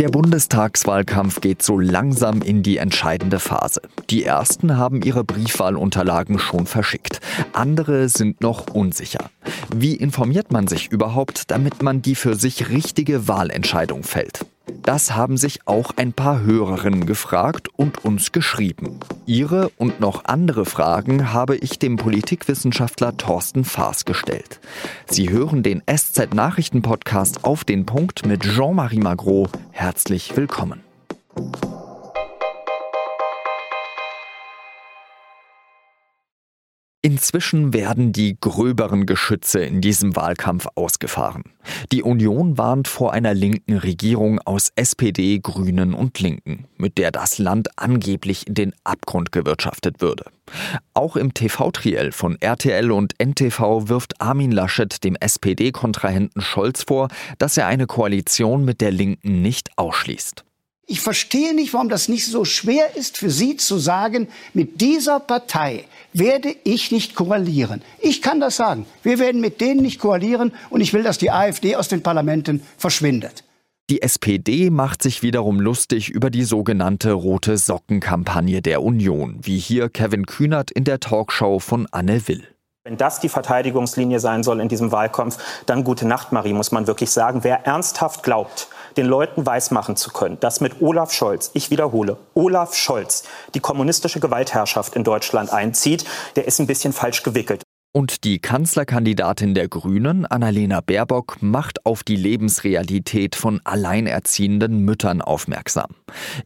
Der Bundestagswahlkampf geht so langsam in die entscheidende Phase. Die ersten haben ihre Briefwahlunterlagen schon verschickt. Andere sind noch unsicher. Wie informiert man sich überhaupt, damit man die für sich richtige Wahlentscheidung fällt? Das haben sich auch ein paar Hörerinnen gefragt und uns geschrieben. Ihre und noch andere Fragen habe ich dem Politikwissenschaftler Thorsten Faas gestellt. Sie hören den SZ-Nachrichten-Podcast auf den Punkt mit Jean-Marie Magro. Herzlich willkommen. Inzwischen werden die gröberen Geschütze in diesem Wahlkampf ausgefahren. Die Union warnt vor einer linken Regierung aus SPD, Grünen und Linken, mit der das Land angeblich in den Abgrund gewirtschaftet würde. Auch im TV-Triell von RTL und NTV wirft Armin Laschet dem SPD-Kontrahenten Scholz vor, dass er eine Koalition mit der Linken nicht ausschließt. Ich verstehe nicht, warum das nicht so schwer ist für Sie zu sagen, mit dieser Partei werde ich nicht koalieren. Ich kann das sagen. Wir werden mit denen nicht koalieren und ich will, dass die AfD aus den Parlamenten verschwindet. Die SPD macht sich wiederum lustig über die sogenannte Rote Socken-Kampagne der Union, wie hier Kevin Kühnert in der Talkshow von Anne Will. Wenn das die Verteidigungslinie sein soll in diesem Wahlkampf, dann gute Nacht, Marie, muss man wirklich sagen. Wer ernsthaft glaubt, den Leuten weismachen zu können, dass mit Olaf Scholz, ich wiederhole, Olaf Scholz die kommunistische Gewaltherrschaft in Deutschland einzieht, der ist ein bisschen falsch gewickelt. Und die Kanzlerkandidatin der Grünen, Annalena Baerbock, macht auf die Lebensrealität von alleinerziehenden Müttern aufmerksam.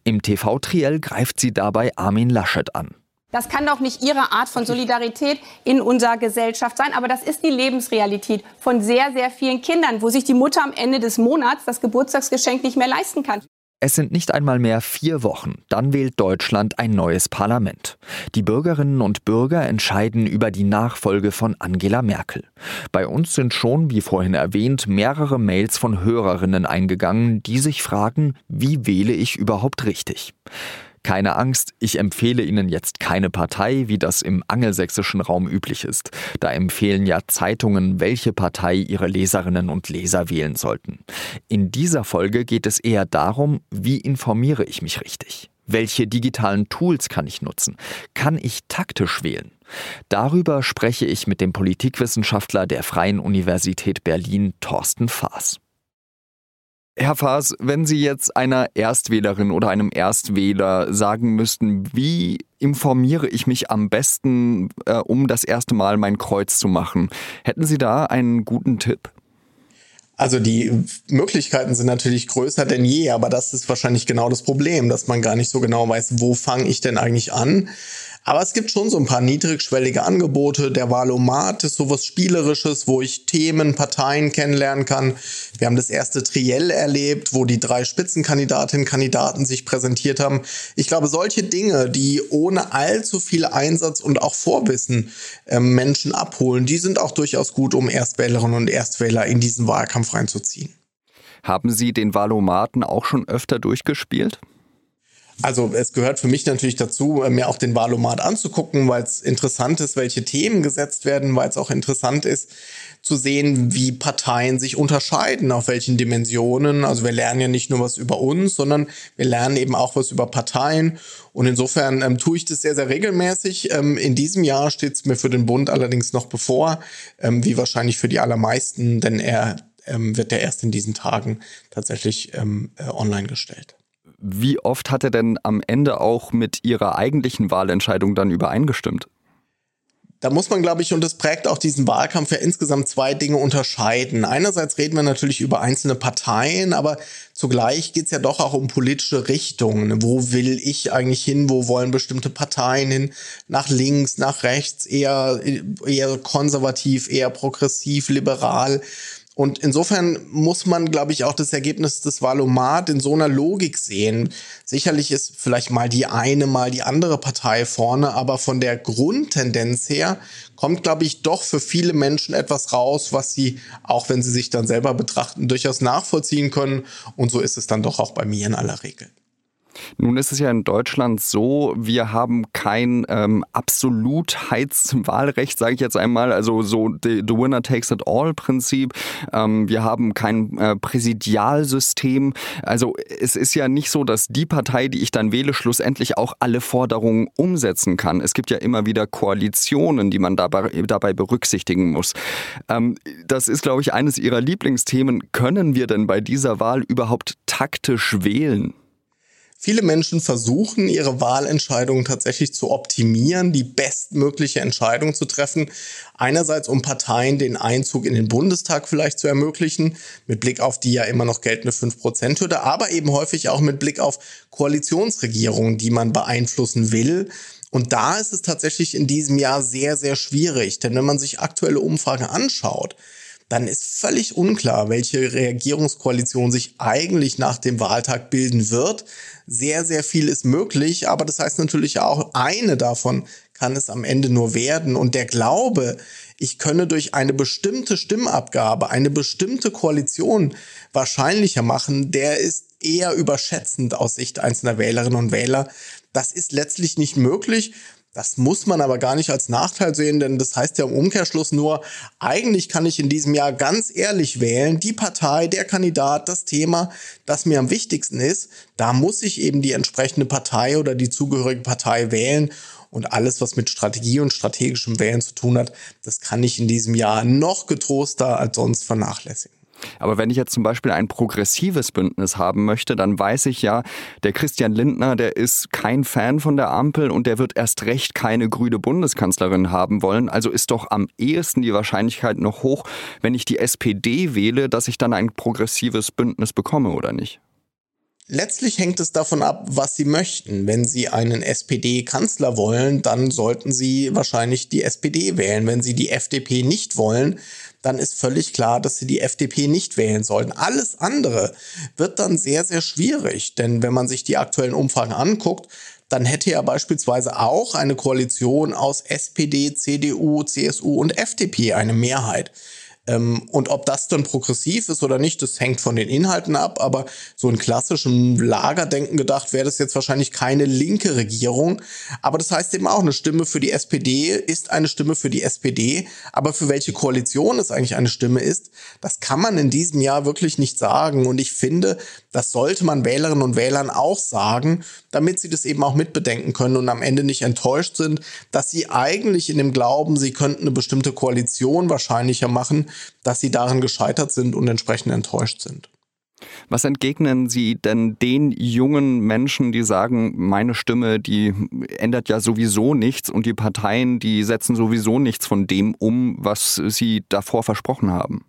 Im TV-Triell greift sie dabei Armin Laschet an. Das kann doch nicht Ihre Art von Solidarität in unserer Gesellschaft sein. Aber das ist die Lebensrealität von sehr, sehr vielen Kindern, wo sich die Mutter am Ende des Monats das Geburtstagsgeschenk nicht mehr leisten kann. Es sind nicht einmal mehr vier Wochen, dann wählt Deutschland ein neues Parlament. Die Bürgerinnen und Bürger entscheiden über die Nachfolge von Angela Merkel. Bei uns sind schon, wie vorhin erwähnt, mehrere Mails von Hörerinnen eingegangen, die sich fragen, wie wähle ich überhaupt richtig? Keine Angst, ich empfehle Ihnen jetzt keine Partei, wie das im angelsächsischen Raum üblich ist. Da empfehlen ja Zeitungen, welche Partei ihre Leserinnen und Leser wählen sollten. In dieser Folge geht es eher darum, wie informiere ich mich richtig? Welche digitalen Tools kann ich nutzen? Kann ich taktisch wählen? Darüber spreche ich mit dem Politikwissenschaftler der Freien Universität Berlin, Thorsten Faas. Herr Faas, wenn Sie jetzt einer Erstwählerin oder einem Erstwähler sagen müssten, wie informiere ich mich am besten, äh, um das erste Mal mein Kreuz zu machen, hätten Sie da einen guten Tipp? Also die Möglichkeiten sind natürlich größer denn je, aber das ist wahrscheinlich genau das Problem, dass man gar nicht so genau weiß, wo fange ich denn eigentlich an. Aber es gibt schon so ein paar niedrigschwellige Angebote. Der Wahlomat ist sowas Spielerisches, wo ich Themen, Parteien kennenlernen kann. Wir haben das erste Triell erlebt, wo die drei Spitzenkandidatinnen, Kandidaten sich präsentiert haben. Ich glaube, solche Dinge, die ohne allzu viel Einsatz und auch Vorwissen äh, Menschen abholen, die sind auch durchaus gut, um Erstwählerinnen und Erstwähler in diesen Wahlkampf reinzuziehen. Haben Sie den Wahlomaten auch schon öfter durchgespielt? Also es gehört für mich natürlich dazu, mir auch den Wahlomat anzugucken, weil es interessant ist, welche Themen gesetzt werden, weil es auch interessant ist zu sehen, wie Parteien sich unterscheiden, auf welchen Dimensionen. Also wir lernen ja nicht nur was über uns, sondern wir lernen eben auch was über Parteien. Und insofern ähm, tue ich das sehr, sehr regelmäßig. Ähm, in diesem Jahr steht es mir für den Bund allerdings noch bevor, ähm, wie wahrscheinlich für die allermeisten, denn er ähm, wird ja erst in diesen Tagen tatsächlich ähm, äh, online gestellt. Wie oft hat er denn am Ende auch mit Ihrer eigentlichen Wahlentscheidung dann übereingestimmt? Da muss man, glaube ich, und das prägt auch diesen Wahlkampf ja insgesamt zwei Dinge unterscheiden. Einerseits reden wir natürlich über einzelne Parteien, aber zugleich geht es ja doch auch um politische Richtungen. Wo will ich eigentlich hin? Wo wollen bestimmte Parteien hin? Nach links, nach rechts, eher, eher konservativ, eher progressiv, liberal. Und insofern muss man, glaube ich, auch das Ergebnis des Wahlomat in so einer Logik sehen. Sicherlich ist vielleicht mal die eine, mal die andere Partei vorne, aber von der Grundtendenz her kommt, glaube ich, doch für viele Menschen etwas raus, was sie, auch wenn sie sich dann selber betrachten, durchaus nachvollziehen können. Und so ist es dann doch auch bei mir in aller Regel. Nun ist es ja in Deutschland so, wir haben kein ähm, Absolutheitswahlrecht, sage ich jetzt einmal, also so the, the winner takes it all Prinzip. Ähm, wir haben kein äh, Präsidialsystem. Also es ist ja nicht so, dass die Partei, die ich dann wähle, schlussendlich auch alle Forderungen umsetzen kann. Es gibt ja immer wieder Koalitionen, die man dabei, dabei berücksichtigen muss. Ähm, das ist, glaube ich, eines Ihrer Lieblingsthemen. Können wir denn bei dieser Wahl überhaupt taktisch wählen? Viele Menschen versuchen, ihre Wahlentscheidungen tatsächlich zu optimieren, die bestmögliche Entscheidung zu treffen. Einerseits, um Parteien den Einzug in den Bundestag vielleicht zu ermöglichen, mit Blick auf die ja immer noch geltende 5%-Hürde, aber eben häufig auch mit Blick auf Koalitionsregierungen, die man beeinflussen will. Und da ist es tatsächlich in diesem Jahr sehr, sehr schwierig. Denn wenn man sich aktuelle Umfragen anschaut, dann ist völlig unklar, welche Regierungskoalition sich eigentlich nach dem Wahltag bilden wird. Sehr, sehr viel ist möglich, aber das heißt natürlich auch, eine davon kann es am Ende nur werden. Und der Glaube, ich könne durch eine bestimmte Stimmabgabe eine bestimmte Koalition wahrscheinlicher machen, der ist eher überschätzend aus Sicht einzelner Wählerinnen und Wähler. Das ist letztlich nicht möglich. Das muss man aber gar nicht als Nachteil sehen, denn das heißt ja im Umkehrschluss nur, eigentlich kann ich in diesem Jahr ganz ehrlich wählen, die Partei, der Kandidat, das Thema, das mir am wichtigsten ist, da muss ich eben die entsprechende Partei oder die zugehörige Partei wählen. Und alles, was mit Strategie und strategischem Wählen zu tun hat, das kann ich in diesem Jahr noch getroster als sonst vernachlässigen. Aber wenn ich jetzt zum Beispiel ein progressives Bündnis haben möchte, dann weiß ich ja, der Christian Lindner, der ist kein Fan von der Ampel und der wird erst recht keine grüne Bundeskanzlerin haben wollen. Also ist doch am ehesten die Wahrscheinlichkeit noch hoch, wenn ich die SPD wähle, dass ich dann ein progressives Bündnis bekomme oder nicht? Letztlich hängt es davon ab, was Sie möchten. Wenn Sie einen SPD-Kanzler wollen, dann sollten Sie wahrscheinlich die SPD wählen. Wenn Sie die FDP nicht wollen, dann ist völlig klar, dass sie die FDP nicht wählen sollten. Alles andere wird dann sehr, sehr schwierig, denn wenn man sich die aktuellen Umfragen anguckt, dann hätte ja beispielsweise auch eine Koalition aus SPD, CDU, CSU und FDP eine Mehrheit. Ähm, und ob das dann progressiv ist oder nicht, das hängt von den Inhalten ab. Aber so in klassischem Lagerdenken gedacht wäre das jetzt wahrscheinlich keine linke Regierung. Aber das heißt eben auch, eine Stimme für die SPD ist eine Stimme für die SPD. Aber für welche Koalition es eigentlich eine Stimme ist, das kann man in diesem Jahr wirklich nicht sagen. Und ich finde, das sollte man Wählerinnen und Wählern auch sagen, damit sie das eben auch mitbedenken können und am Ende nicht enttäuscht sind, dass sie eigentlich in dem Glauben, sie könnten eine bestimmte Koalition wahrscheinlicher machen, dass sie daran gescheitert sind und entsprechend enttäuscht sind. Was entgegnen Sie denn den jungen Menschen, die sagen, meine Stimme, die ändert ja sowieso nichts und die Parteien, die setzen sowieso nichts von dem um, was sie davor versprochen haben?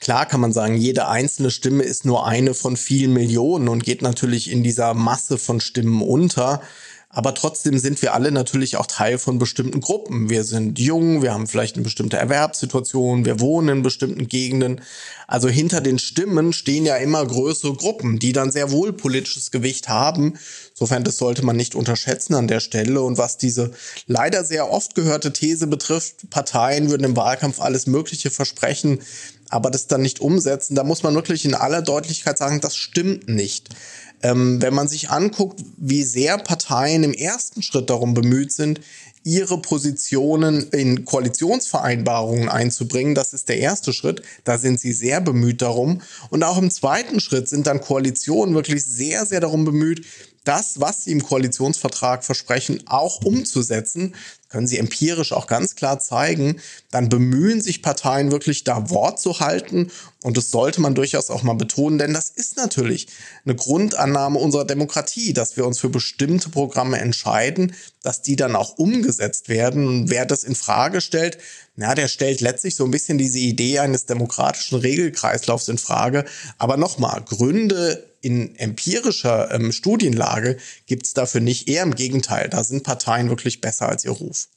Klar kann man sagen, jede einzelne Stimme ist nur eine von vielen Millionen und geht natürlich in dieser Masse von Stimmen unter. Aber trotzdem sind wir alle natürlich auch Teil von bestimmten Gruppen. Wir sind jung, wir haben vielleicht eine bestimmte Erwerbssituation, wir wohnen in bestimmten Gegenden. Also hinter den Stimmen stehen ja immer größere Gruppen, die dann sehr wohl politisches Gewicht haben. Insofern, das sollte man nicht unterschätzen an der Stelle. Und was diese leider sehr oft gehörte These betrifft, Parteien würden im Wahlkampf alles Mögliche versprechen, aber das dann nicht umsetzen, da muss man wirklich in aller Deutlichkeit sagen, das stimmt nicht. Ähm, wenn man sich anguckt, wie sehr Parteien im ersten Schritt darum bemüht sind, ihre Positionen in Koalitionsvereinbarungen einzubringen. Das ist der erste Schritt. Da sind sie sehr bemüht darum. Und auch im zweiten Schritt sind dann Koalitionen wirklich sehr, sehr darum bemüht, das, was sie im Koalitionsvertrag versprechen, auch umzusetzen können sie empirisch auch ganz klar zeigen, dann bemühen sich Parteien wirklich da Wort zu halten. Und das sollte man durchaus auch mal betonen, denn das ist natürlich eine Grundannahme unserer Demokratie, dass wir uns für bestimmte Programme entscheiden, dass die dann auch umgesetzt werden. Und wer das in Frage stellt, na, der stellt letztlich so ein bisschen diese Idee eines demokratischen Regelkreislaufs in Frage. Aber nochmal, Gründe in empirischer ähm, Studienlage gibt es dafür nicht. Eher im Gegenteil, da sind Parteien wirklich besser als ihr Ruf.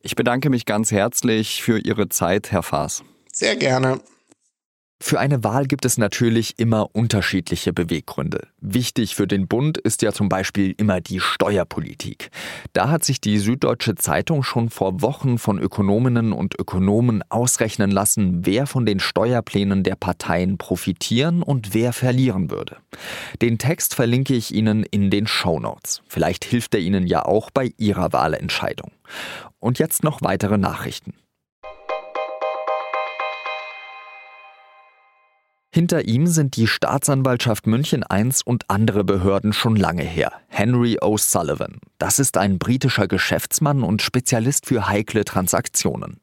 Ich bedanke mich ganz herzlich für Ihre Zeit, Herr Faas. Sehr gerne. Für eine Wahl gibt es natürlich immer unterschiedliche Beweggründe. Wichtig für den Bund ist ja zum Beispiel immer die Steuerpolitik. Da hat sich die Süddeutsche Zeitung schon vor Wochen von Ökonominnen und Ökonomen ausrechnen lassen, wer von den Steuerplänen der Parteien profitieren und wer verlieren würde. Den Text verlinke ich Ihnen in den Show Notes. Vielleicht hilft er Ihnen ja auch bei Ihrer Wahlentscheidung. Und jetzt noch weitere Nachrichten. Hinter ihm sind die Staatsanwaltschaft München I und andere Behörden schon lange her. Henry O'Sullivan. Das ist ein britischer Geschäftsmann und Spezialist für heikle Transaktionen.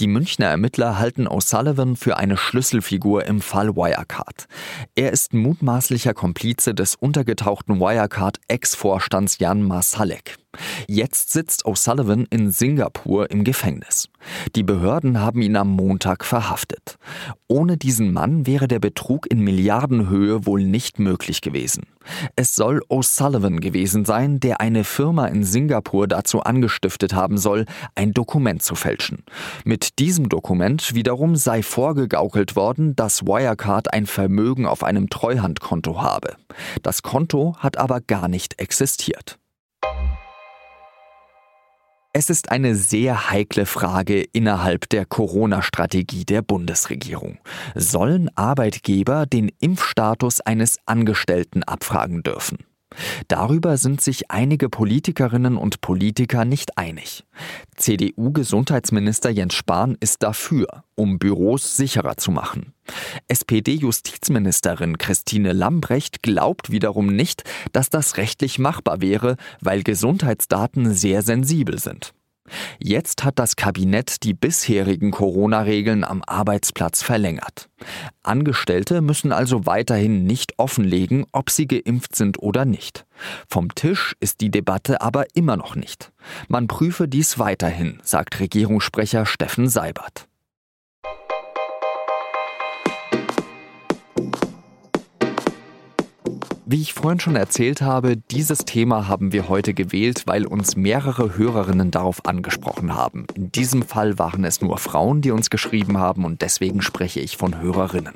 Die Münchner Ermittler halten O'Sullivan für eine Schlüsselfigur im Fall Wirecard. Er ist mutmaßlicher Komplize des untergetauchten Wirecard-Ex-Vorstands Jan Masalek. Jetzt sitzt O'Sullivan in Singapur im Gefängnis. Die Behörden haben ihn am Montag verhaftet. Ohne diesen Mann wäre der Betrug in Milliardenhöhe wohl nicht möglich gewesen. Es soll O'Sullivan gewesen sein, der eine Firma in Singapur dazu angestiftet haben soll, ein Dokument zu fälschen. Mit diesem Dokument wiederum sei vorgegaukelt worden, dass Wirecard ein Vermögen auf einem Treuhandkonto habe. Das Konto hat aber gar nicht existiert. Es ist eine sehr heikle Frage innerhalb der Corona-Strategie der Bundesregierung. Sollen Arbeitgeber den Impfstatus eines Angestellten abfragen dürfen? Darüber sind sich einige Politikerinnen und Politiker nicht einig. CDU-Gesundheitsminister Jens Spahn ist dafür, um Büros sicherer zu machen. SPD-Justizministerin Christine Lambrecht glaubt wiederum nicht, dass das rechtlich machbar wäre, weil Gesundheitsdaten sehr sensibel sind. Jetzt hat das Kabinett die bisherigen Corona-Regeln am Arbeitsplatz verlängert. Angestellte müssen also weiterhin nicht offenlegen, ob sie geimpft sind oder nicht. Vom Tisch ist die Debatte aber immer noch nicht. Man prüfe dies weiterhin, sagt Regierungssprecher Steffen Seibert. Wie ich vorhin schon erzählt habe, dieses Thema haben wir heute gewählt, weil uns mehrere Hörerinnen darauf angesprochen haben. In diesem Fall waren es nur Frauen, die uns geschrieben haben und deswegen spreche ich von Hörerinnen.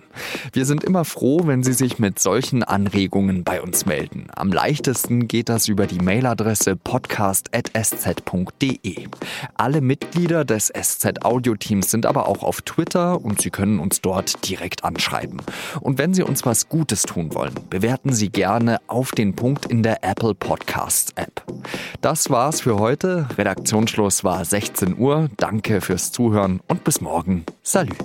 Wir sind immer froh, wenn Sie sich mit solchen Anregungen bei uns melden. Am leichtesten geht das über die Mailadresse podcast.sz.de. Alle Mitglieder des SZ Audio Teams sind aber auch auf Twitter und Sie können uns dort direkt anschreiben. Und wenn Sie uns was Gutes tun wollen, bewerten Sie gerne auf den Punkt in der Apple Podcasts App. Das war's für heute. Redaktionsschluss war 16 Uhr. Danke fürs Zuhören und bis morgen. Salü.